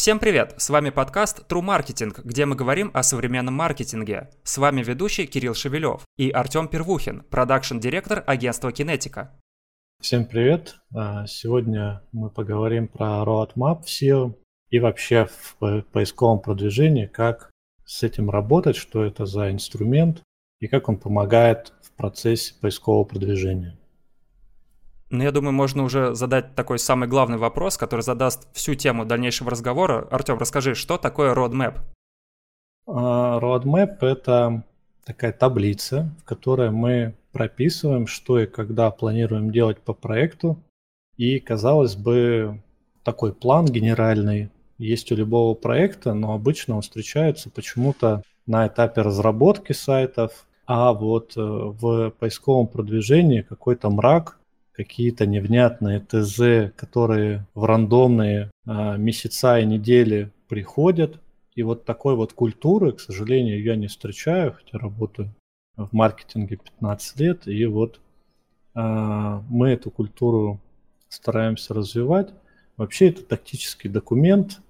Всем привет! С вами подкаст True Marketing, где мы говорим о современном маркетинге. С вами ведущий Кирилл Шевелев и Артем Первухин, продакшн-директор агентства Кинетика. Всем привет! А, сегодня мы поговорим про Roadmap в SEO и вообще в поисковом продвижении, как с этим работать, что это за инструмент и как он помогает в процессе поискового продвижения. Ну, я думаю, можно уже задать такой самый главный вопрос, который задаст всю тему дальнейшего разговора. Артем, расскажи, что такое roadmap? А, roadmap – это такая таблица, в которой мы прописываем, что и когда планируем делать по проекту. И, казалось бы, такой план генеральный есть у любого проекта, но обычно он встречается почему-то на этапе разработки сайтов, а вот э, в поисковом продвижении какой-то мрак, какие-то невнятные ТЗ, которые в рандомные а, месяца и недели приходят. И вот такой вот культуры, к сожалению, я не встречаю, хотя работаю в маркетинге 15 лет, и вот а, мы эту культуру стараемся развивать. Вообще это тактический документ,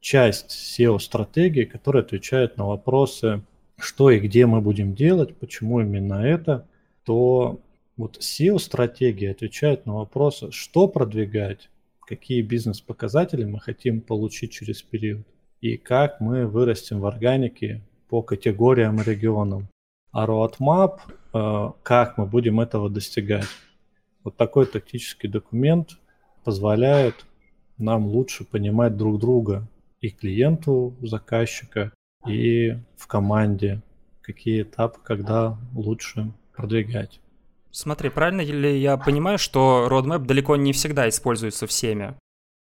часть SEO-стратегии, которая отвечает на вопросы, что и где мы будем делать, почему именно это, то вот SEO-стратегия отвечает на вопросы, что продвигать, какие бизнес-показатели мы хотим получить через период и как мы вырастем в органике по категориям и регионам. А roadmap, э, как мы будем этого достигать. Вот такой тактический документ позволяет нам лучше понимать друг друга и клиенту заказчика, и в команде, какие этапы, когда лучше продвигать. Смотри, правильно ли я понимаю, что roadmap далеко не всегда используется всеми?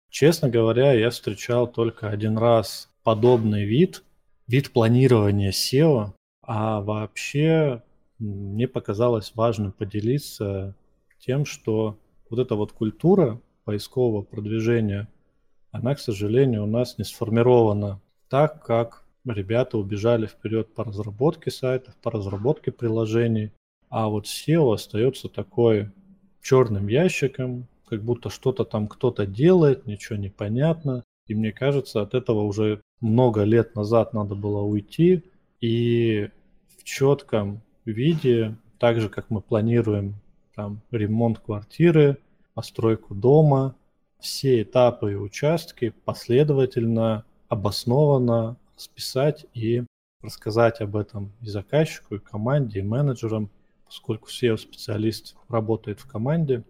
Честно говоря, я встречал только один раз подобный вид, вид планирования SEO, а вообще мне показалось важным поделиться тем, что вот эта вот культура поискового продвижения, она, к сожалению, у нас не сформирована так, как ребята убежали вперед по разработке сайтов, по разработке приложений, а вот SEO остается такой черным ящиком, как будто что-то там кто-то делает, ничего не понятно. И мне кажется, от этого уже много лет назад надо было уйти и в четком виде, так же как мы планируем там ремонт квартиры, постройку дома, все этапы и участки последовательно, обоснованно расписать и рассказать об этом и заказчику, и команде, и менеджерам, поскольку SEO-специалист работает в команде,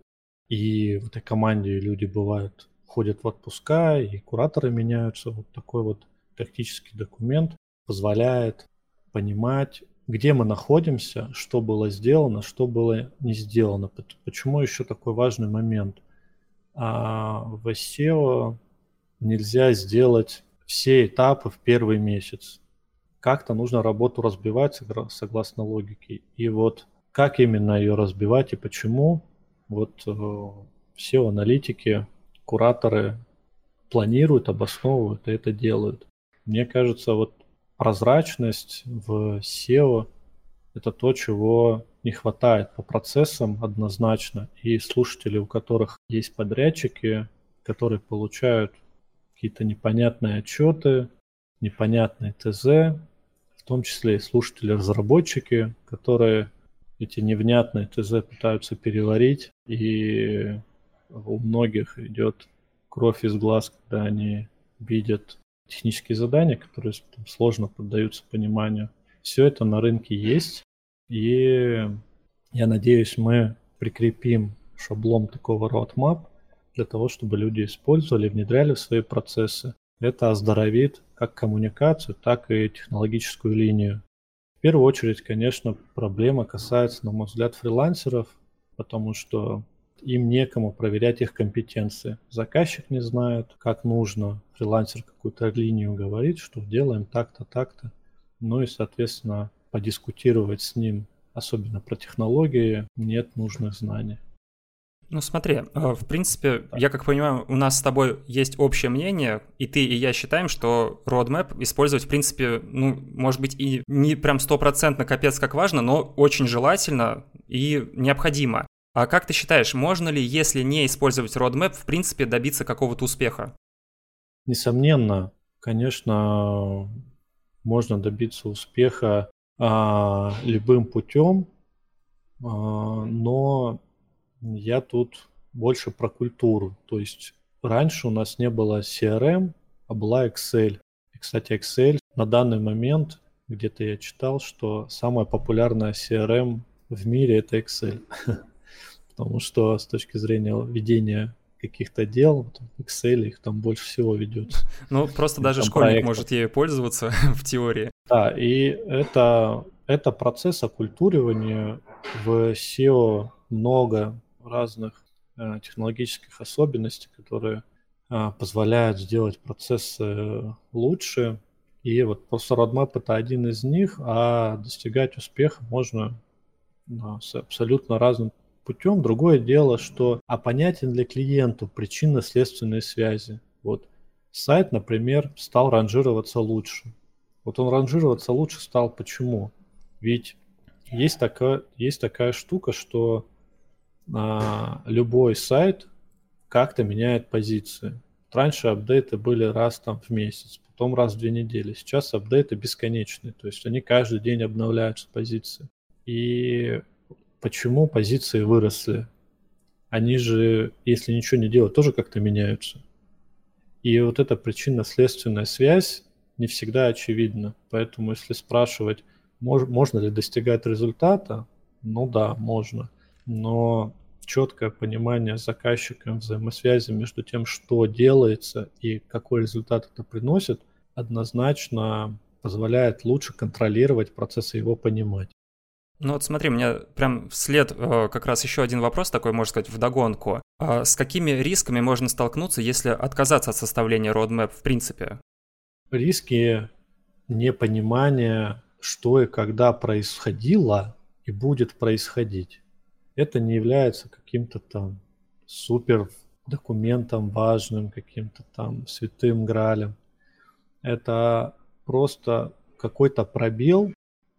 и в этой команде люди бывают, ходят в отпуска, и кураторы меняются. Вот такой вот тактический документ позволяет понимать, где мы находимся, что было сделано, что было не сделано. Почему еще такой важный момент? А в SEO нельзя сделать все этапы в первый месяц. Как-то нужно работу разбивать согласно логике. И вот как именно ее разбивать и почему? Вот э, все аналитики, кураторы планируют, обосновывают и это делают. Мне кажется, вот прозрачность в SEO – это то, чего не хватает по процессам однозначно. И слушатели, у которых есть подрядчики, которые получают какие-то непонятные отчеты, непонятные ТЗ, в том числе и слушатели-разработчики, которые эти невнятные ТЗ пытаются переварить, и у многих идет кровь из глаз, когда они видят технические задания, которые там, сложно поддаются пониманию. Все это на рынке есть, и я надеюсь, мы прикрепим шаблон такого roadmap для того, чтобы люди использовали, внедряли в свои процессы. Это оздоровит как коммуникацию, так и технологическую линию первую очередь, конечно, проблема касается, на мой взгляд, фрилансеров, потому что им некому проверять их компетенции. Заказчик не знает, как нужно. Фрилансер какую-то линию говорит, что делаем так-то, так-то. Ну и, соответственно, подискутировать с ним, особенно про технологии, нет нужных знаний. Ну смотри, э, в принципе, я как понимаю, у нас с тобой есть общее мнение, и ты, и я считаем, что roadmap использовать, в принципе, ну, может быть, и не прям стопроцентно капец как важно, но очень желательно и необходимо. А как ты считаешь, можно ли, если не использовать roadmap, в принципе, добиться какого-то успеха? Несомненно, конечно, можно добиться успеха а, любым путем, а, но я тут больше про культуру. То есть раньше у нас не было CRM, а была Excel. И, кстати, Excel на данный момент, где-то я читал, что самая популярная CRM в мире это Excel. Потому что с точки зрения ведения каких-то дел, в Excel их там больше всего ведется. Ну, просто даже школьник проектов. может ею пользоваться в теории. Да, и это, это процесс оккультуривания. В SEO много разных э, технологических особенностей, которые э, позволяют сделать процесс э, лучше. И вот просто Roadmap это один из них, а достигать успеха можно с абсолютно разным путем. Другое дело, что а понятен для клиенту причинно-следственные связи. Вот сайт, например, стал ранжироваться лучше. Вот он ранжироваться лучше стал почему? Ведь есть такая, есть такая штука, что а, любой сайт как-то меняет позиции. Раньше апдейты были раз там в месяц, потом раз в две недели. Сейчас апдейты бесконечные, то есть они каждый день обновляются позиции. И почему позиции выросли? Они же, если ничего не делать, тоже как-то меняются. И вот эта причинно-следственная связь не всегда очевидна. Поэтому если спрашивать, мож, можно ли достигать результата, ну да, можно. Но четкое понимание заказчиком взаимосвязи между тем, что делается и какой результат это приносит, однозначно позволяет лучше контролировать процесс и его понимать. Ну вот смотри, у меня прям вслед э, как раз еще один вопрос такой, можно сказать, вдогонку. А с какими рисками можно столкнуться, если отказаться от составления roadmap в принципе? Риски непонимания, что и когда происходило и будет происходить. Это не является каким-то там супер документом важным, каким-то там святым гралем. Это просто какой-то пробел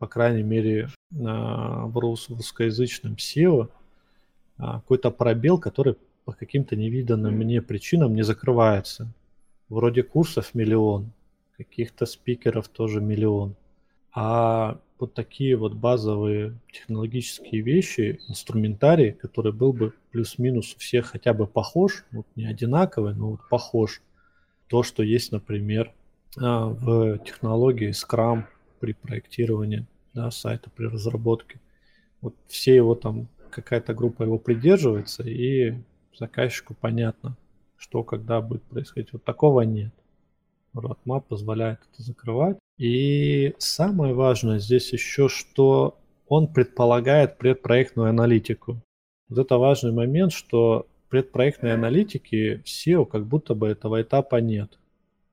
по крайней мере, в русскоязычном SEO, а, какой-то пробел, который по каким-то невиданным мне причинам не закрывается. Вроде курсов миллион, каких-то спикеров тоже миллион. А вот такие вот базовые технологические вещи, инструментарий, который был бы плюс-минус у всех хотя бы похож, вот не одинаковый, но вот похож. То, что есть, например, а, в технологии Scrum, при проектировании да, сайта, при разработке. Вот все его там, какая-то группа его придерживается, и заказчику понятно, что когда будет происходить. Вот такого нет. Roadmap позволяет это закрывать. И самое важное здесь еще, что он предполагает предпроектную аналитику. Вот это важный момент, что предпроектной аналитики в SEO как будто бы этого этапа нет.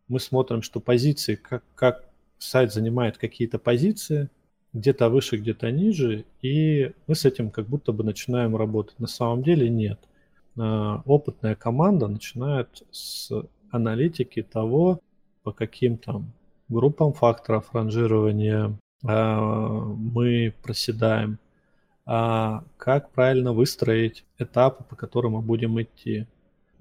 Мы смотрим, что позиции, как, как сайт занимает какие-то позиции, где-то выше, где-то ниже, и мы с этим как будто бы начинаем работать. На самом деле нет. А, опытная команда начинает с аналитики того, по каким там группам факторов ранжирования а, мы проседаем, а как правильно выстроить этапы, по которым мы будем идти.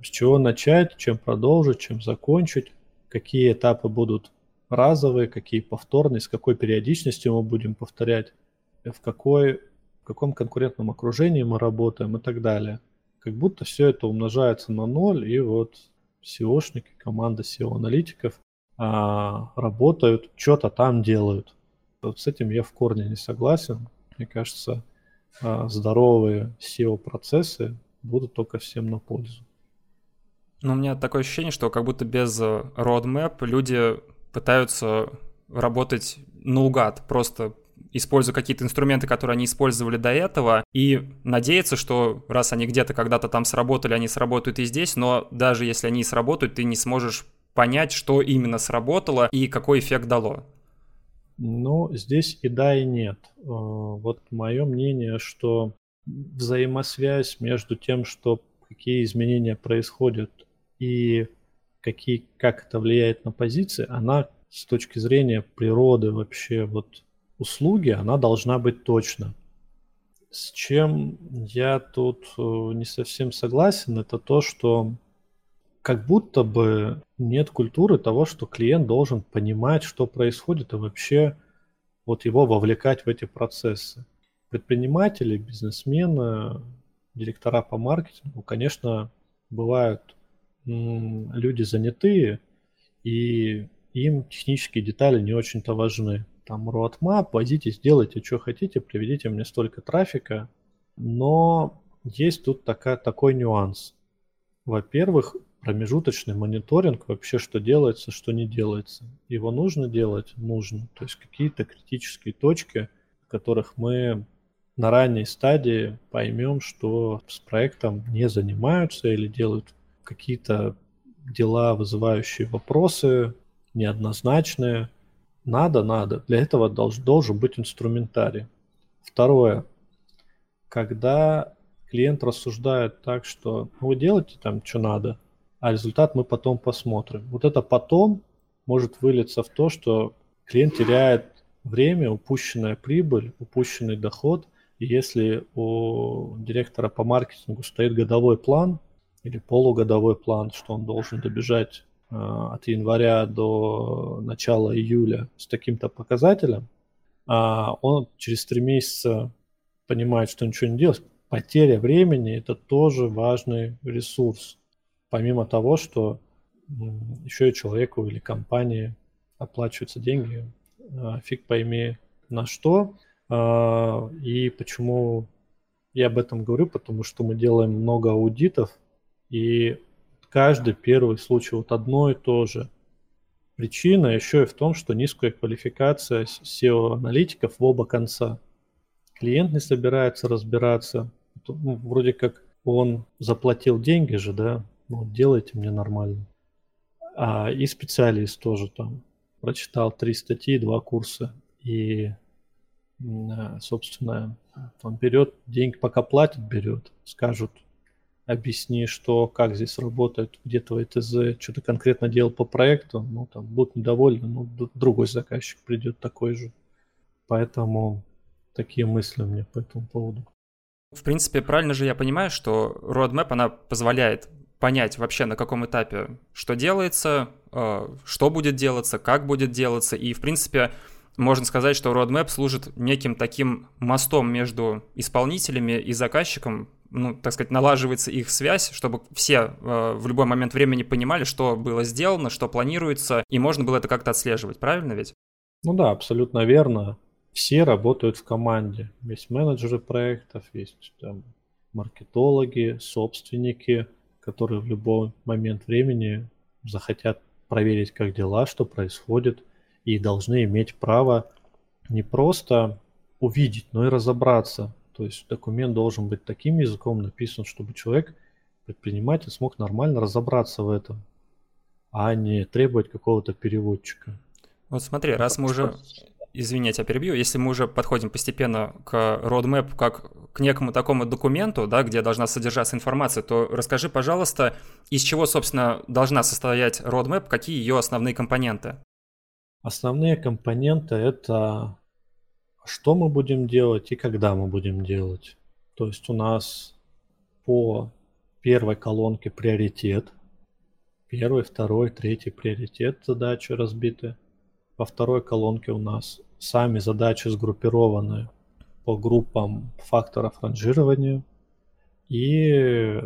С чего начать, чем продолжить, чем закончить, какие этапы будут разовые, какие повторные, с какой периодичностью мы будем повторять, в, какой, в каком конкурентном окружении мы работаем и так далее. Как будто все это умножается на ноль, и вот SEOшники, команда SEO-аналитиков а, работают, что-то там делают. Вот с этим я в корне не согласен. Мне кажется, а, здоровые SEO-процессы будут только всем на пользу. Ну, у меня такое ощущение, что как будто без э, roadmap люди пытаются работать наугад, просто используя какие-то инструменты, которые они использовали до этого, и надеяться, что раз они где-то когда-то там сработали, они сработают и здесь, но даже если они сработают, ты не сможешь понять, что именно сработало и какой эффект дало. Ну, здесь и да, и нет. Э, вот мое мнение, что взаимосвязь между тем, что какие изменения происходят, и какие, как это влияет на позиции, она с точки зрения природы вообще вот услуги, она должна быть точно. С чем я тут э, не совсем согласен, это то, что как будто бы нет культуры того, что клиент должен понимать, что происходит, и вообще вот его вовлекать в эти процессы. Предприниматели, бизнесмены, директора по маркетингу, конечно, бывают люди занятые, и им технические детали не очень-то важны. Там roadmap, возитесь, делайте, что хотите, приведите мне столько трафика. Но есть тут такая, такой нюанс. Во-первых, промежуточный мониторинг вообще, что делается, что не делается. Его нужно делать? Нужно. То есть какие-то критические точки, в которых мы на ранней стадии поймем, что с проектом не занимаются или делают какие-то дела, вызывающие вопросы, неоднозначные. Надо, надо. Для этого долж, должен быть инструментарий. Второе. Когда клиент рассуждает так, что ну, вы делаете там, что надо, а результат мы потом посмотрим. Вот это потом может вылиться в то, что клиент теряет время, упущенная прибыль, упущенный доход. И если у директора по маркетингу стоит годовой план или полугодовой план, что он должен добежать э, от января до начала июля с таким-то показателем, а он через три месяца понимает, что ничего не делать, потеря времени – это тоже важный ресурс помимо того, что еще и человеку или компании оплачиваются деньги, а, фиг пойми на что. А, и почему я об этом говорю, потому что мы делаем много аудитов, и каждый первый случай вот одно и то же. Причина еще и в том, что низкая квалификация SEO-аналитиков в оба конца. Клиент не собирается разбираться. Ну, вроде как он заплатил деньги же, да, ну, делайте мне нормально. А, и специалист тоже там прочитал три статьи, два курса. И, собственно, он берет деньги, пока платит, берет. Скажут, объясни, что, как здесь работает, где твой ТЗ, что ты конкретно делал по проекту, ну, там, будут недовольны, ну, другой заказчик придет такой же. Поэтому такие мысли у меня по этому поводу. В принципе, правильно же я понимаю, что roadmap, она позволяет понять вообще на каком этапе что делается, э, что будет делаться, как будет делаться. И, в принципе, можно сказать, что Roadmap служит неким таким мостом между исполнителями и заказчиком, ну, так сказать, налаживается их связь, чтобы все э, в любой момент времени понимали, что было сделано, что планируется, и можно было это как-то отслеживать, правильно ведь? Ну да, абсолютно верно. Все работают в команде. Есть менеджеры проектов, есть там маркетологи, собственники – которые в любой момент времени захотят проверить, как дела, что происходит, и должны иметь право не просто увидеть, но и разобраться. То есть документ должен быть таким языком написан, чтобы человек, предприниматель, смог нормально разобраться в этом, а не требовать какого-то переводчика. Вот смотри, раз мы уже извини, я перебью, если мы уже подходим постепенно к roadmap как к некому такому документу, да, где должна содержаться информация, то расскажи, пожалуйста, из чего, собственно, должна состоять roadmap, какие ее основные компоненты? Основные компоненты – это что мы будем делать и когда мы будем делать. То есть у нас по первой колонке приоритет, первый, второй, третий приоритет задачи разбиты – во второй колонке у нас сами задачи сгруппированы по группам факторов ранжирования. И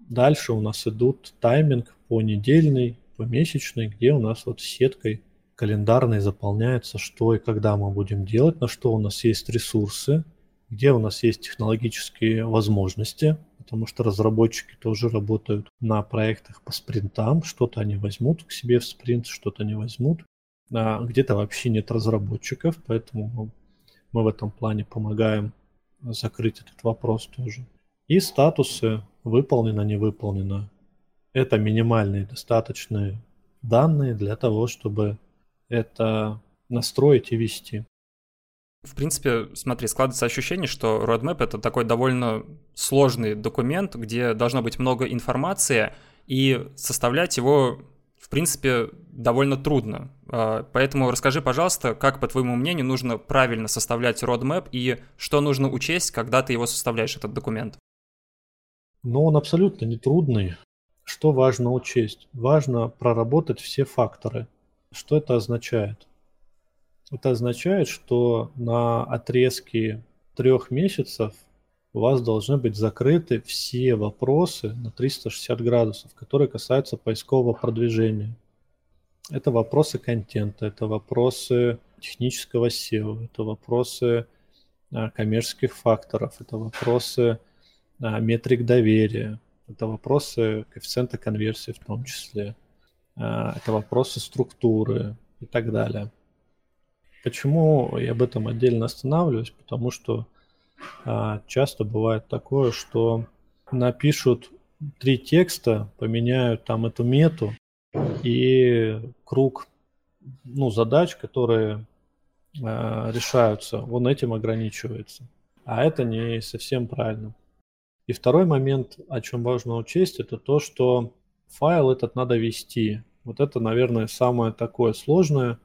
дальше у нас идут тайминг по недельный, по месячный, где у нас вот сеткой календарной заполняется, что и когда мы будем делать, на что у нас есть ресурсы, где у нас есть технологические возможности, потому что разработчики тоже работают на проектах по спринтам, что-то они возьмут к себе в спринт, что-то не возьмут. А, где-то вообще нет разработчиков, поэтому мы в этом плане помогаем закрыть этот вопрос тоже. И статусы выполнено, не выполнено. Это минимальные достаточные данные для того, чтобы это настроить и вести. В принципе, смотри, складывается ощущение, что roadmap — это такой довольно сложный документ, где должно быть много информации, и составлять его в принципе, довольно трудно. А, поэтому расскажи, пожалуйста, как, по твоему мнению, нужно правильно составлять roadmap и что нужно учесть, когда ты его составляешь, этот документ? Ну, он абсолютно не трудный. что важно учесть? Важно проработать все факторы. Что это означает? Это означает, что на отрезке трех месяцев у вас должны быть закрыты все вопросы на 360 градусов, которые касаются поискового продвижения. Это вопросы контента, это вопросы технического SEO, это вопросы а, коммерческих факторов, это вопросы а, метрик доверия, это вопросы коэффициента конверсии в том числе, а, это вопросы структуры и так далее. Почему я об этом отдельно останавливаюсь? Потому что часто бывает такое, что напишут три текста, поменяют там эту мету, и круг ну, задач, которые э, решаются, он этим ограничивается. А это не совсем правильно. И второй момент, о чем важно учесть, это то, что файл этот надо вести. Вот это, наверное, самое такое сложное,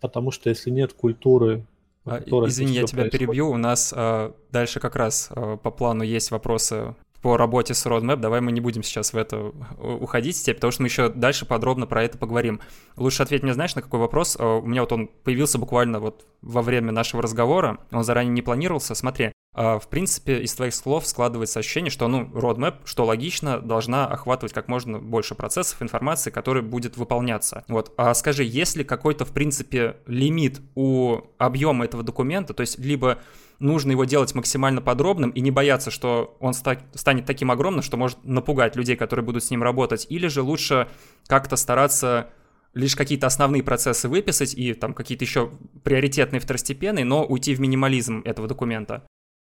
потому что если нет культуры а, Извини, я тебя происходит. перебью. У нас э, дальше как раз э, по плану есть вопросы по работе с Roadmap, давай мы не будем сейчас в это уходить, потому что мы еще дальше подробно про это поговорим. Лучше ответь мне, знаешь, на какой вопрос? Э, у меня вот он появился буквально вот во время нашего разговора, он заранее не планировался. Смотри, в принципе, из твоих слов складывается ощущение, что, ну, roadmap, что логично, должна охватывать как можно больше процессов, информации, которые будет выполняться. Вот. А скажи, есть ли какой-то, в принципе, лимит у объема этого документа? То есть, либо нужно его делать максимально подробным и не бояться, что он станет таким огромным, что может напугать людей, которые будут с ним работать, или же лучше как-то стараться лишь какие-то основные процессы выписать и там какие-то еще приоритетные второстепенные, но уйти в минимализм этого документа?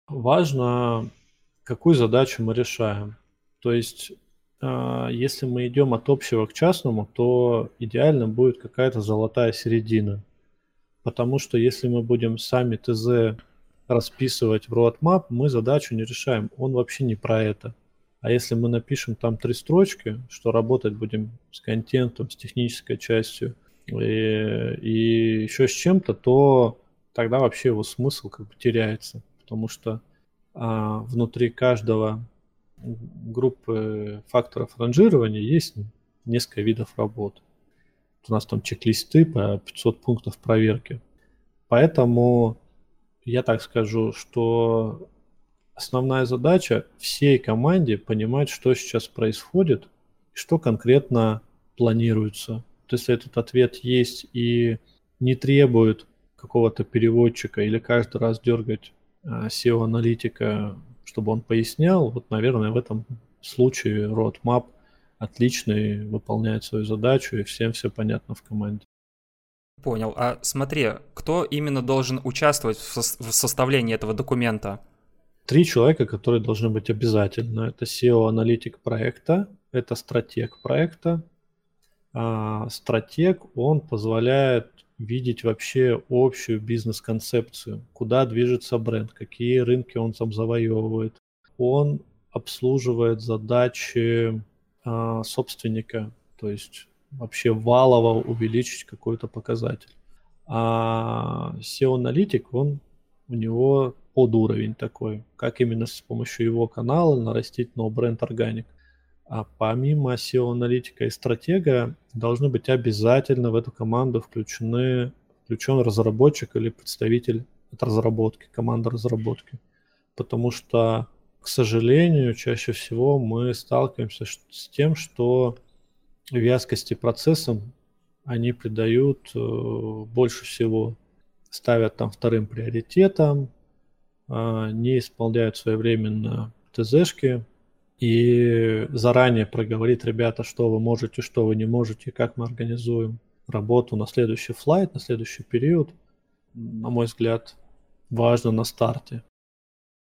Важно, какую задачу мы решаем. То есть, а, если мы идем от общего к частному, то идеально будет какая-то золотая середина. Потому что если мы будем сами ТЗ расписывать в roadmap, мы задачу не решаем. Он вообще не про это. А если мы напишем там три строчки, что работать будем с контентом, с технической частью и, и еще с чем-то, то тогда вообще его смысл как бы теряется. Потому что а, внутри каждого группы факторов ранжирования есть несколько видов работ. У нас там чек-листы по 500 пунктов проверки. Поэтому я так скажу, что основная задача всей команде понимать, что сейчас происходит что конкретно планируется. То есть этот ответ есть и не требует какого-то переводчика или каждый раз дергать SEO-аналитика, чтобы он пояснял, вот, наверное, в этом случае roadmap отличный, выполняет свою задачу, и всем все понятно в команде. Понял. А смотри, кто именно должен участвовать в, со- в составлении этого документа? Три человека, которые должны быть обязательно. Это SEO-аналитик проекта, это стратег проекта. А стратег, он позволяет видеть вообще общую бизнес-концепцию, куда движется бренд, какие рынки он там завоевывает. Он обслуживает задачи а, собственника, то есть вообще валово увеличить какой-то показатель. А SEO-аналитик, он у него под уровень такой, как именно с помощью его канала нарастить новый бренд органик. А помимо SEO-аналитика и стратега должны быть обязательно в эту команду включены, включен разработчик или представитель от разработки, команда разработки. Потому что, к сожалению, чаще всего мы сталкиваемся с тем, что вязкости процессам они придают э, больше всего, ставят там вторым приоритетом, э, не исполняют своевременно ТЗшки и заранее проговорить, ребята, что вы можете, что вы не можете, как мы организуем работу на следующий флайт, на следующий период, на мой взгляд, важно на старте.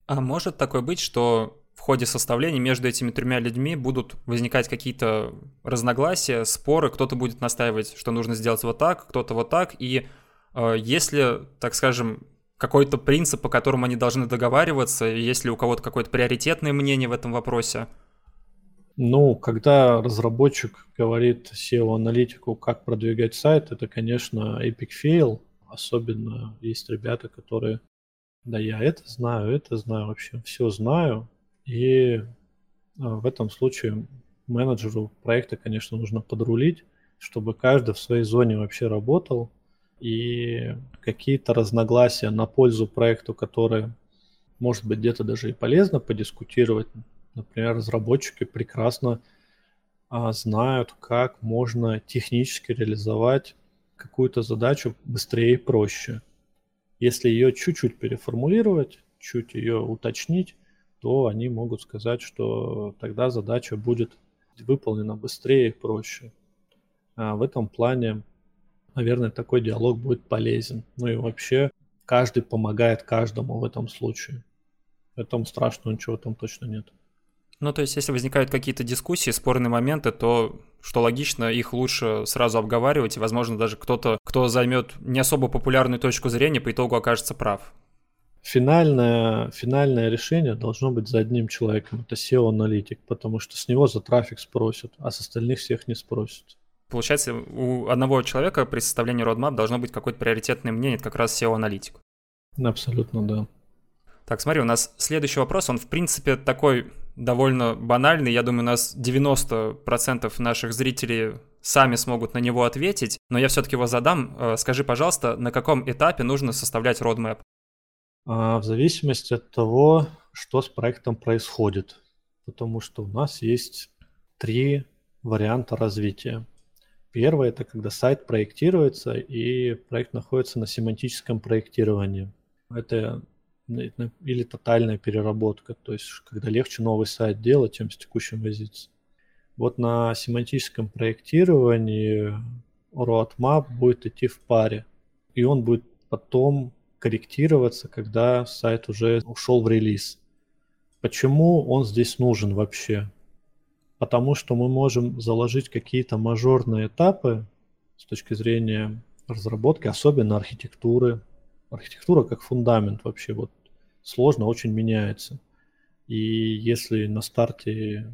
А может такое быть, что в ходе составления между этими тремя людьми будут возникать какие-то разногласия, споры, кто-то будет настаивать, что нужно сделать вот так, кто-то вот так, и э, если, так скажем, какой-то принцип, по которому они должны договариваться, если у кого-то какое-то приоритетное мнение в этом вопросе? Ну, когда разработчик говорит SEO-аналитику, как продвигать сайт, это, конечно, epic fail. Особенно есть ребята, которые, да я это знаю, это знаю, вообще все знаю, и а, в этом случае менеджеру проекта, конечно, нужно подрулить, чтобы каждый в своей зоне вообще работал, и какие-то разногласия на пользу проекту, которые, может быть, где-то даже и полезно подискутировать. Например, разработчики прекрасно а, знают, как можно технически реализовать какую-то задачу быстрее и проще. Если ее чуть-чуть переформулировать, чуть ее уточнить, то они могут сказать, что тогда задача будет выполнена быстрее и проще. А в этом плане, наверное, такой диалог будет полезен. Ну и вообще, каждый помогает каждому в этом случае. Поэтому страшного ничего там точно нет. Ну, то есть, если возникают какие-то дискуссии, спорные моменты, то, что логично, их лучше сразу обговаривать, и, возможно, даже кто-то, кто займет не особо популярную точку зрения, по итогу окажется прав. Финальное, финальное решение должно быть за одним человеком, это SEO-аналитик, потому что с него за трафик спросят, а с остальных всех не спросят. Получается, у одного человека при составлении roadmap должно быть какое-то приоритетное мнение, это как раз SEO-аналитик. Абсолютно, да. Так, смотри, у нас следующий вопрос, он, в принципе, такой довольно банальный. Я думаю, у нас 90% наших зрителей сами смогут на него ответить, но я все-таки его задам. Э, скажи, пожалуйста, на каком этапе нужно составлять roadmap? А, в зависимости от того, что с проектом происходит. Потому что у нас есть три варианта развития. Первый – это когда сайт проектируется и проект находится на семантическом проектировании. Это или тотальная переработка, то есть когда легче новый сайт делать, чем с текущим возиться. Вот на семантическом проектировании roadmap будет идти в паре, и он будет потом корректироваться, когда сайт уже ушел в релиз. Почему он здесь нужен вообще? Потому что мы можем заложить какие-то мажорные этапы с точки зрения разработки, особенно архитектуры, архитектура как фундамент вообще вот сложно очень меняется. И если на старте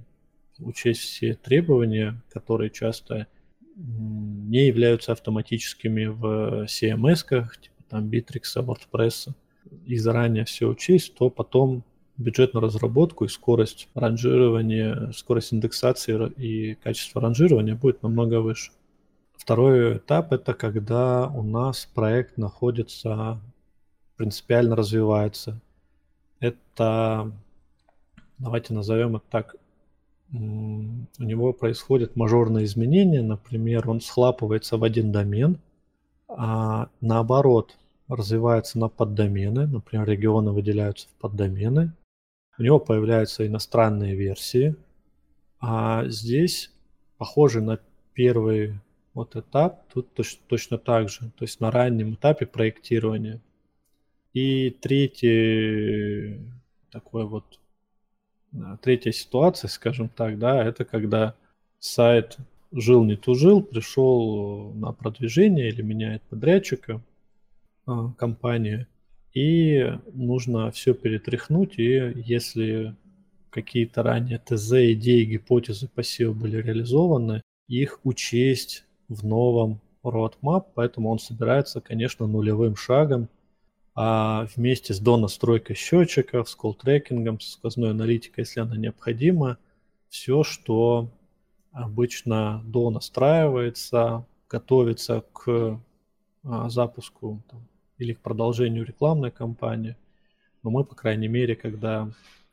учесть все требования, которые часто не являются автоматическими в CMS-ках, типа там Bittrex, WordPress, и заранее все учесть, то потом бюджет на разработку и скорость ранжирования, скорость индексации и качество ранжирования будет намного выше. Второй этап – это когда у нас проект находится принципиально развивается. Это, давайте назовем это так, у него происходят мажорные изменения, например, он схлапывается в один домен, а наоборот развивается на поддомены, например, регионы выделяются в поддомены, у него появляются иностранные версии, а здесь, похоже на первый вот этап, тут точно, точно так же, то есть на раннем этапе проектирования – и третий такой вот третья ситуация, скажем так, да, это когда сайт жил не тужил, пришел на продвижение или меняет подрядчика а, компания, и нужно все перетряхнуть, и если какие-то ранее ТЗ, идеи, гипотезы по SEO были реализованы, их учесть в новом roadmap, поэтому он собирается, конечно, нулевым шагом а вместе с донастройкой счетчиков, с колл-трекингом, с сквозной аналитикой, если она необходима, все, что обычно донастраивается, готовится к а, запуску там, или к продолжению рекламной кампании. Но мы, по крайней мере, когда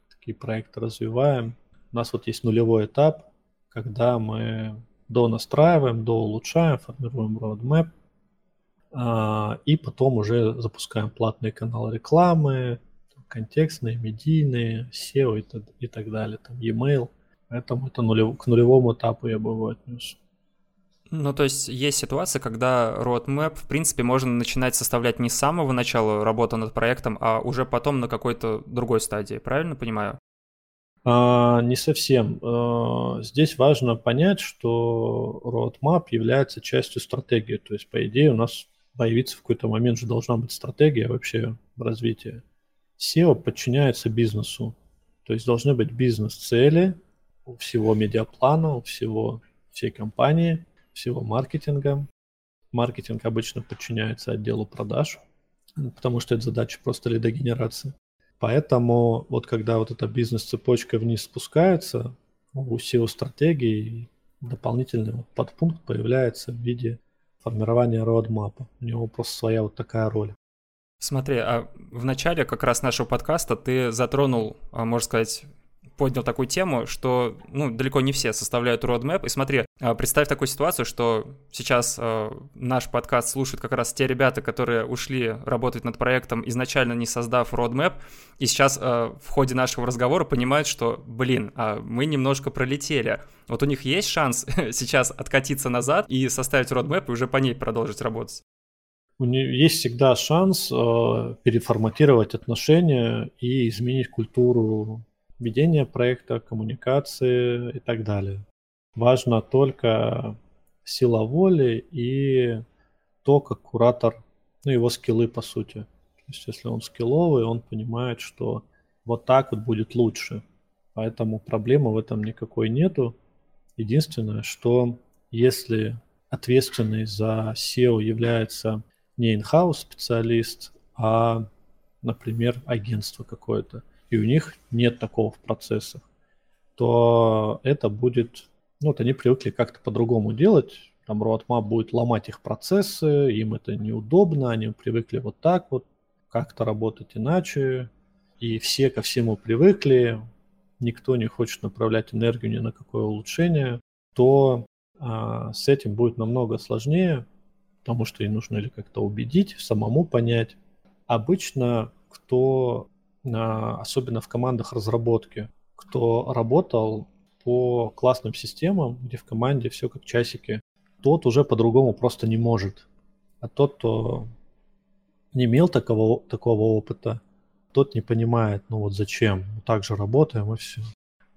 такие проекты развиваем, у нас вот есть нулевой этап, когда мы донастраиваем, доулучшаем, формируем roadmap, а, и потом уже запускаем платные каналы рекламы, контекстные, медийные, SEO и, и так далее, там e-mail. Поэтому это нулев, к нулевому этапу я бы его отнес. Ну, то есть есть ситуация, когда roadmap, в принципе, можно начинать составлять не с самого начала работы над проектом, а уже потом на какой-то другой стадии, правильно понимаю? А, не совсем. А, здесь важно понять, что roadmap является частью стратегии. То есть, по идее, у нас появиться в какой-то момент же должна быть стратегия вообще развития. SEO подчиняется бизнесу. То есть должны быть бизнес-цели у всего медиаплана, у всего всей компании, всего маркетинга. Маркетинг обычно подчиняется отделу продаж, потому что это задача просто лидогенерации. Поэтому вот когда вот эта бизнес-цепочка вниз спускается, у SEO-стратегии дополнительный подпункт появляется в виде формирования роадмапа. У него просто своя вот такая роль. Смотри, а в начале как раз нашего подкаста ты затронул, а, можно сказать, поднял такую тему, что ну, далеко не все составляют roadmap. И смотри, а, представь такую ситуацию, что сейчас э, наш подкаст слушают как раз те ребята, которые ушли работать над проектом, изначально не создав roadmap, и сейчас э, в ходе нашего разговора понимают, что, блин, мы немножко пролетели. Вот у них есть шанс сейчас откатиться назад и составить roadmap и уже по ней продолжить работать? Есть всегда шанс э, переформатировать отношения и изменить культуру ведения проекта, коммуникации и так далее. Важно только сила воли и то, как куратор, ну, его скиллы, по сути. То есть, если он скилловый, он понимает, что вот так вот будет лучше. Поэтому проблемы в этом никакой нету. Единственное, что если ответственный за SEO является не in-house специалист, а, например, агентство какое-то, и у них нет такого в процессах, то это будет, ну вот они привыкли как-то по-другому делать, там roadmap будет ломать их процессы, им это неудобно, они привыкли вот так вот, как-то работать иначе, и все ко всему привыкли, никто не хочет направлять энергию ни на какое улучшение, то а, с этим будет намного сложнее, потому что ей нужно или как-то убедить, самому понять. Обычно кто особенно в командах разработки, кто работал по классным системам, где в команде все как часики, тот уже по-другому просто не может. А тот, кто не имел такого, такого опыта, тот не понимает, ну вот зачем, мы так же работаем и все.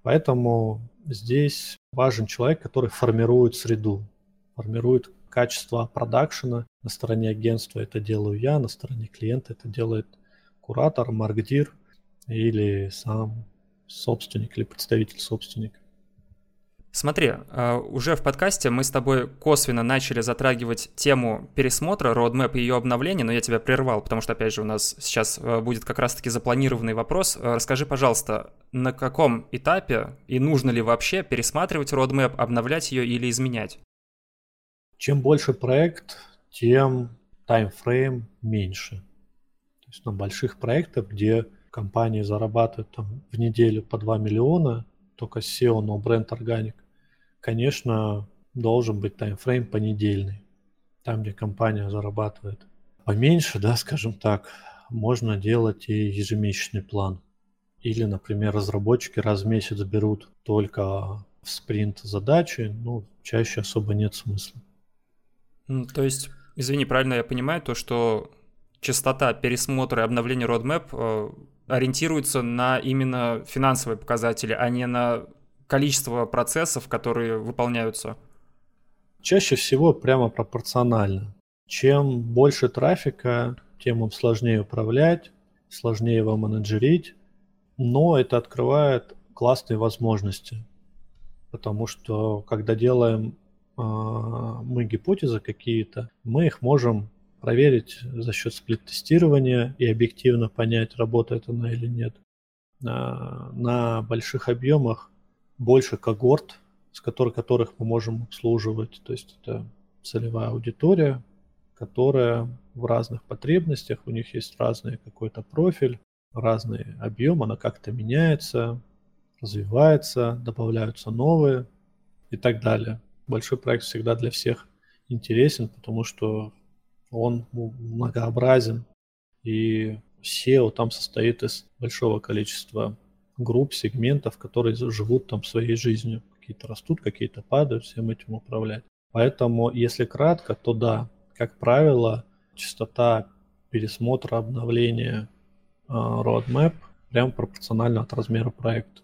Поэтому здесь важен человек, который формирует среду, формирует качество продакшена. На стороне агентства это делаю я, на стороне клиента это делает куратор, маркдир или сам собственник или представитель собственника. Смотри, а, уже в подкасте мы с тобой косвенно начали затрагивать тему пересмотра roadmap и ее обновления, но я тебя прервал, потому что, опять же, у нас сейчас а, будет как раз-таки запланированный вопрос. А, расскажи, пожалуйста, на каком этапе и нужно ли вообще пересматривать roadmap, обновлять ее или изменять? Чем больше проект, тем таймфрейм меньше. То есть на больших проектах, где компании зарабатывают там в неделю по 2 миллиона, только SEO, но бренд органик, конечно, должен быть таймфрейм понедельный. Там, где компания зарабатывает поменьше, да, скажем так, можно делать и ежемесячный план. Или, например, разработчики раз в месяц берут только в спринт задачи, ну, чаще особо нет смысла. То есть, извини, правильно я понимаю то, что частота пересмотра и обновления roadmap э, ориентируется на именно финансовые показатели, а не на количество процессов, которые выполняются? Чаще всего прямо пропорционально. Чем больше трафика, тем им сложнее управлять, сложнее его менеджерить, но это открывает классные возможности. Потому что когда делаем э, мы гипотезы какие-то, мы их можем проверить за счет сплит-тестирования и объективно понять, работает она или нет. На, на больших объемах больше когорт, с которых, которых мы можем обслуживать. То есть это целевая аудитория, которая в разных потребностях, у них есть разный какой-то профиль, разный объем, она как-то меняется, развивается, добавляются новые и так далее. Большой проект всегда для всех интересен, потому что он многообразен, и SEO там состоит из большого количества групп, сегментов, которые живут там своей жизнью. Какие-то растут, какие-то падают, всем этим управлять. Поэтому, если кратко, то да, как правило, частота пересмотра, обновления э, roadmap прям пропорциональна от размера проекта.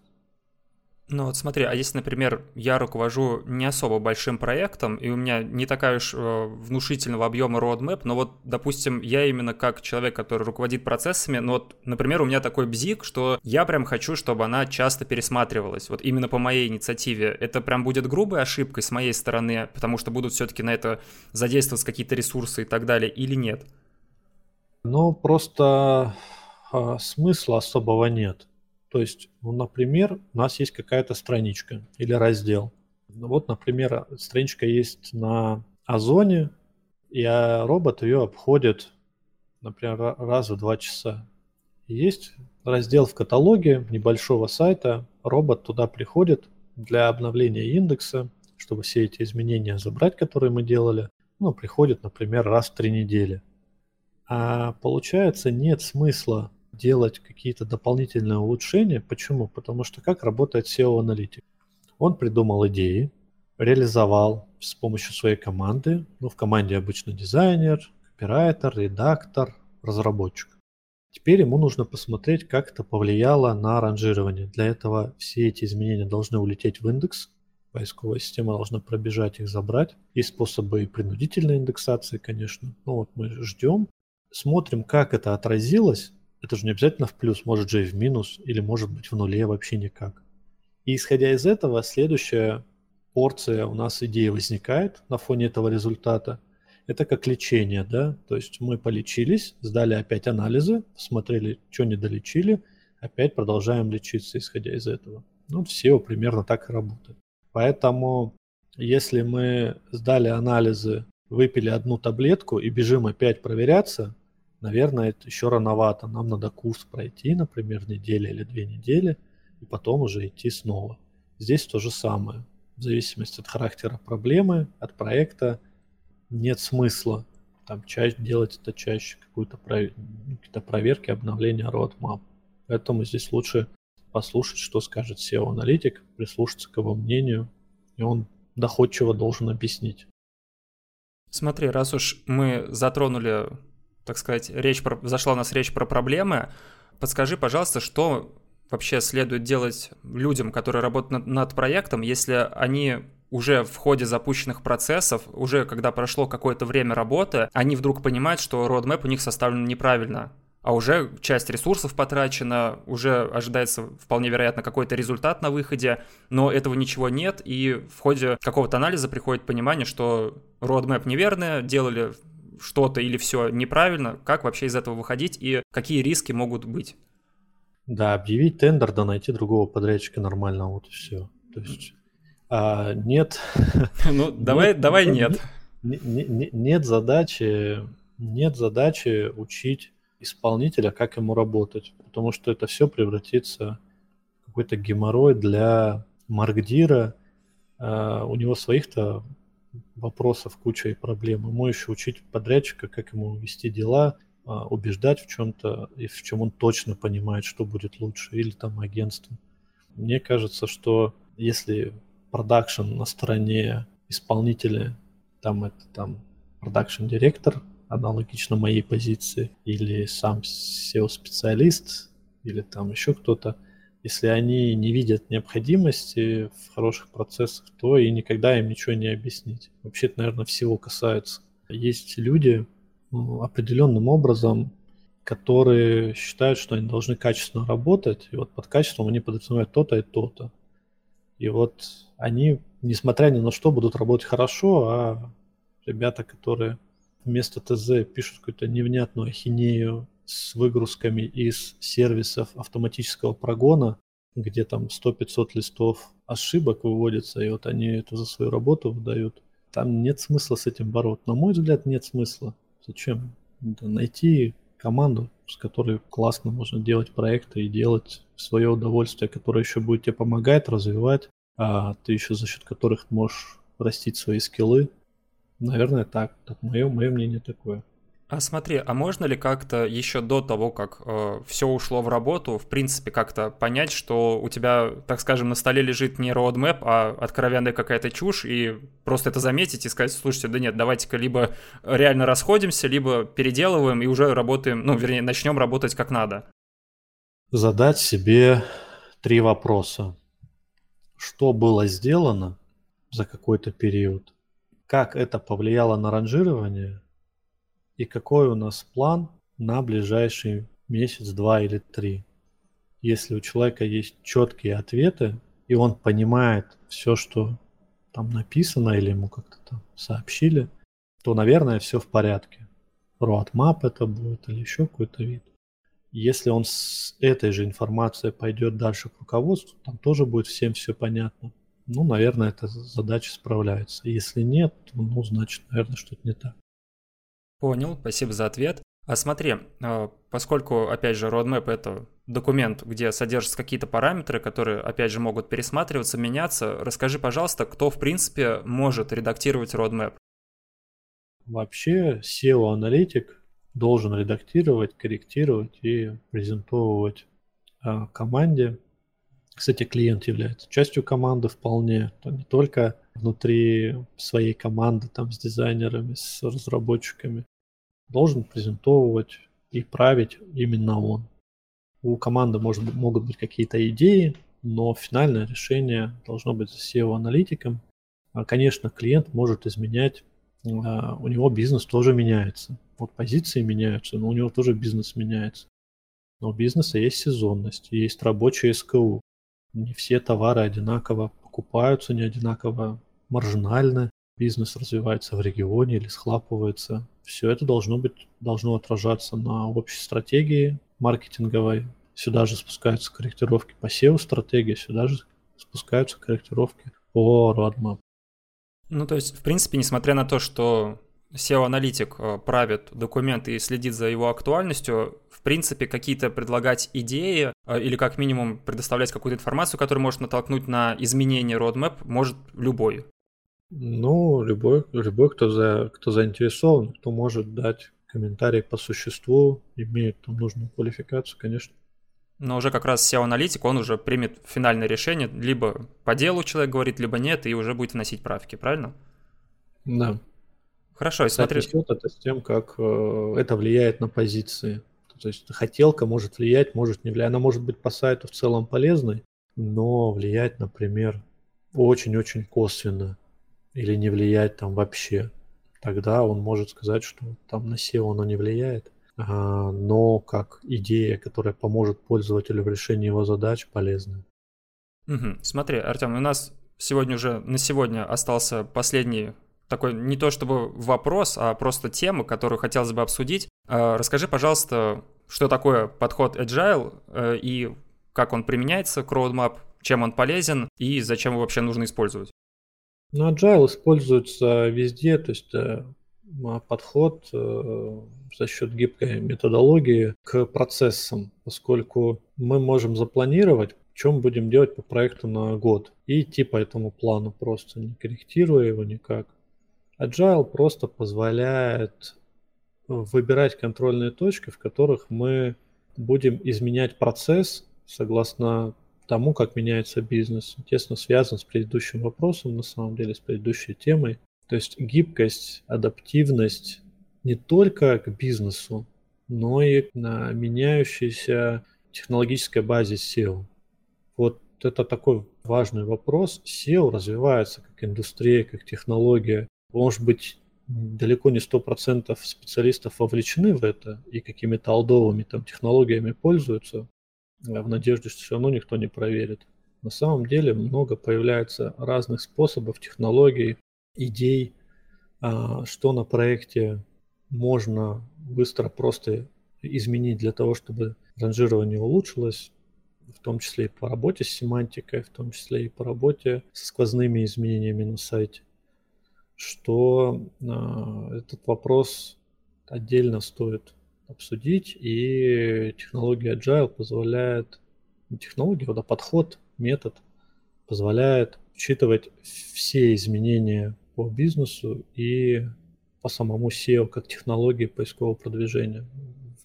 Ну вот смотри, а если, например, я руковожу не особо большим проектом, и у меня не такая уж э, внушительного объема roadmap, но вот, допустим, я именно как человек, который руководит процессами, но вот, например, у меня такой бзик, что я прям хочу, чтобы она часто пересматривалась, вот именно по моей инициативе. Это прям будет грубой ошибкой с моей стороны, потому что будут все-таки на это задействоваться какие-то ресурсы и так далее, или нет? Ну, просто а, смысла особого нет. То есть, ну, например, у нас есть какая-то страничка или раздел. Ну, вот, например, страничка есть на Озоне, и робот ее обходит, например, раз в два часа. Есть раздел в каталоге небольшого сайта, робот туда приходит для обновления индекса, чтобы все эти изменения забрать, которые мы делали. Ну, приходит, например, раз в три недели. А получается, нет смысла делать какие-то дополнительные улучшения. Почему? Потому что как работает SEO-аналитик? Он придумал идеи, реализовал с помощью своей команды. Ну, в команде обычно дизайнер, копирайтер, редактор, разработчик. Теперь ему нужно посмотреть, как это повлияло на ранжирование. Для этого все эти изменения должны улететь в индекс. Поисковая система должна пробежать их, забрать. Есть способы и принудительной индексации, конечно. Ну вот мы ждем, смотрим, как это отразилось. Это же не обязательно в плюс, может же и в минус, или может быть в нуле вообще никак. И исходя из этого, следующая порция у нас идеи возникает на фоне этого результата. Это как лечение, да, то есть мы полечились, сдали опять анализы, посмотрели, что не долечили, опять продолжаем лечиться, исходя из этого. Ну, все примерно так и работает. Поэтому, если мы сдали анализы, выпили одну таблетку и бежим опять проверяться, наверное, это еще рановато. Нам надо курс пройти, например, неделю или две недели, и потом уже идти снова. Здесь то же самое в зависимости от характера проблемы, от проекта, нет смысла там чаще делать это чаще, какую-то пров... какие-то проверки, обновления roadmap. Поэтому здесь лучше послушать, что скажет SEO-аналитик, прислушаться к его мнению, и он доходчиво должен объяснить. Смотри, раз уж мы затронули, так сказать, речь про... зашла у нас речь про проблемы, подскажи, пожалуйста, что вообще следует делать людям, которые работают над, над проектом, если они уже в ходе запущенных процессов, уже когда прошло какое-то время работы, они вдруг понимают, что roadmap у них составлен неправильно, а уже часть ресурсов потрачена, уже ожидается вполне вероятно какой-то результат на выходе, но этого ничего нет, и в ходе какого-то анализа приходит понимание, что roadmap неверный, делали что-то или все неправильно, как вообще из этого выходить и какие риски могут быть. Да, объявить тендер, да найти другого подрядчика нормально, вот и все. То есть а, нет. Ну, давай, нет, давай нет. Нет, нет. Нет задачи, нет задачи учить исполнителя, как ему работать, потому что это все превратится в какой-то геморрой для маркдира. А, у него своих-то вопросов куча и проблем. Ему еще учить подрядчика, как ему вести дела, а, убеждать в чем-то, и в чем он точно понимает, что будет лучше, или там агентство. Мне кажется, что если продакшн на стороне исполнителя, там это там продакшн директор, аналогично моей позиции, или сам SEO-специалист, или там еще кто-то, если они не видят необходимости в хороших процессах, то и никогда им ничего не объяснить. Вообще это, наверное, всего касается. Есть люди, ну, определенным образом, которые считают, что они должны качественно работать, и вот под качеством они подразумевают то-то и то-то. И вот они, несмотря ни на что, будут работать хорошо, а ребята, которые вместо ТЗ пишут какую-то невнятную ахинею с выгрузками из сервисов автоматического прогона, где там 100-500 листов ошибок выводится, и вот они это за свою работу выдают. Там нет смысла с этим бороться. На мой взгляд, нет смысла. Зачем? Да найти команду, с которой классно можно делать проекты и делать свое удовольствие, которое еще будет тебе помогать, развивать, а ты еще за счет которых можешь растить свои скиллы. Наверное, так. Так мое, мое мнение такое. А смотри, а можно ли как-то еще до того, как э, все ушло в работу, в принципе, как-то понять, что у тебя, так скажем, на столе лежит не roadmap, а откровенная какая-то чушь, и просто это заметить и сказать, слушайте, да нет, давайте-ка либо реально расходимся, либо переделываем и уже работаем, ну, вернее, начнем работать как надо? Задать себе три вопроса. Что было сделано за какой-то период? Как это повлияло на ранжирование – и какой у нас план на ближайший месяц, два или три. Если у человека есть четкие ответы, и он понимает все, что там написано или ему как-то там сообщили, то, наверное, все в порядке. Roadmap это будет или еще какой-то вид. Если он с этой же информацией пойдет дальше к руководству, там тоже будет всем все понятно. Ну, наверное, эта задача справляется. Если нет, ну, значит, наверное, что-то не так. Понял, спасибо за ответ. А смотри, а, поскольку, опять же, roadmap — это документ, где содержатся какие-то параметры, которые, опять же, могут пересматриваться, меняться, расскажи, пожалуйста, кто, в принципе, может редактировать roadmap? Вообще, SEO-аналитик должен редактировать, корректировать и презентовывать а, команде. Кстати, клиент является частью команды вполне, то не только внутри своей команды, там, с дизайнерами, с разработчиками, должен презентовывать и править именно он. У команды может, могут быть какие-то идеи, но финальное решение должно быть за SEO-аналитиком. А, конечно, клиент может изменять, а, у него бизнес тоже меняется. Вот позиции меняются, но у него тоже бизнес меняется. Но у бизнеса есть сезонность, есть рабочий СКУ. Не все товары одинаково покупаются, не одинаково маржинальны. Бизнес развивается в регионе или схлапывается все это должно быть, должно отражаться на общей стратегии маркетинговой. Сюда же спускаются корректировки по SEO-стратегии, сюда же спускаются корректировки по roadmap. Ну, то есть, в принципе, несмотря на то, что SEO-аналитик э, правит документ и следит за его актуальностью, в принципе, какие-то предлагать идеи э, или как минимум предоставлять какую-то информацию, которая может натолкнуть на изменение roadmap, может любой. Ну, любой, любой кто, за, кто заинтересован, кто может дать комментарий по существу, имеет там нужную квалификацию, конечно. Но уже как раз SEO-аналитик, он уже примет финальное решение, либо по делу человек говорит, либо нет, и уже будет вносить правки, правильно? Да. Хорошо, и смотри... это с тем, как э, это влияет на позиции. То есть хотелка может влиять, может не влиять. Она может быть по сайту в целом полезной, но влиять, например, очень-очень косвенно или не влиять там вообще, тогда он может сказать, что там на SEO оно не влияет, а, но как идея, которая поможет пользователю в решении его задач, полезна. Угу. Смотри, Артем, у нас сегодня уже на сегодня остался последний такой не то чтобы вопрос, а просто тема, которую хотелось бы обсудить. А, расскажи, пожалуйста, что такое подход Agile э, и как он применяется к Roadmap, чем он полезен и зачем его вообще нужно использовать. Ну, agile используется везде, то есть э, подход э, за счет гибкой методологии к процессам, поскольку мы можем запланировать, чем будем делать по проекту на год, и идти по этому плану просто, не корректируя его никак. Agile просто позволяет выбирать контрольные точки, в которых мы будем изменять процесс согласно тому, как меняется бизнес. Тесно связан с предыдущим вопросом, на самом деле, с предыдущей темой. То есть гибкость, адаптивность не только к бизнесу, но и на меняющейся технологической базе SEO. Вот это такой важный вопрос. SEO развивается как индустрия, как технология. Может быть, далеко не 100% специалистов вовлечены в это и какими-то алдовыми там технологиями пользуются, в надежде, что все равно никто не проверит. На самом деле много появляется разных способов, технологий, идей, а, что на проекте можно быстро просто изменить для того, чтобы ранжирование улучшилось, в том числе и по работе с семантикой, в том числе и по работе с сквозными изменениями на сайте, что э, этот вопрос отдельно стоит обсудить, и технология Agile позволяет, не технология, а подход, метод позволяет учитывать все изменения по бизнесу и по самому SEO как технологии поискового продвижения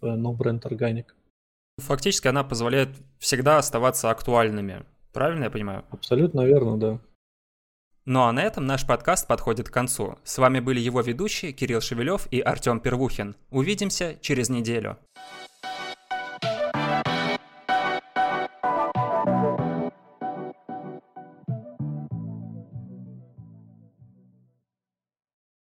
в No Brand Organic. Фактически она позволяет всегда оставаться актуальными. Правильно я понимаю? Абсолютно верно, да. Ну а на этом наш подкаст подходит к концу. С вами были его ведущие Кирилл Шевелев и Артем Первухин. Увидимся через неделю.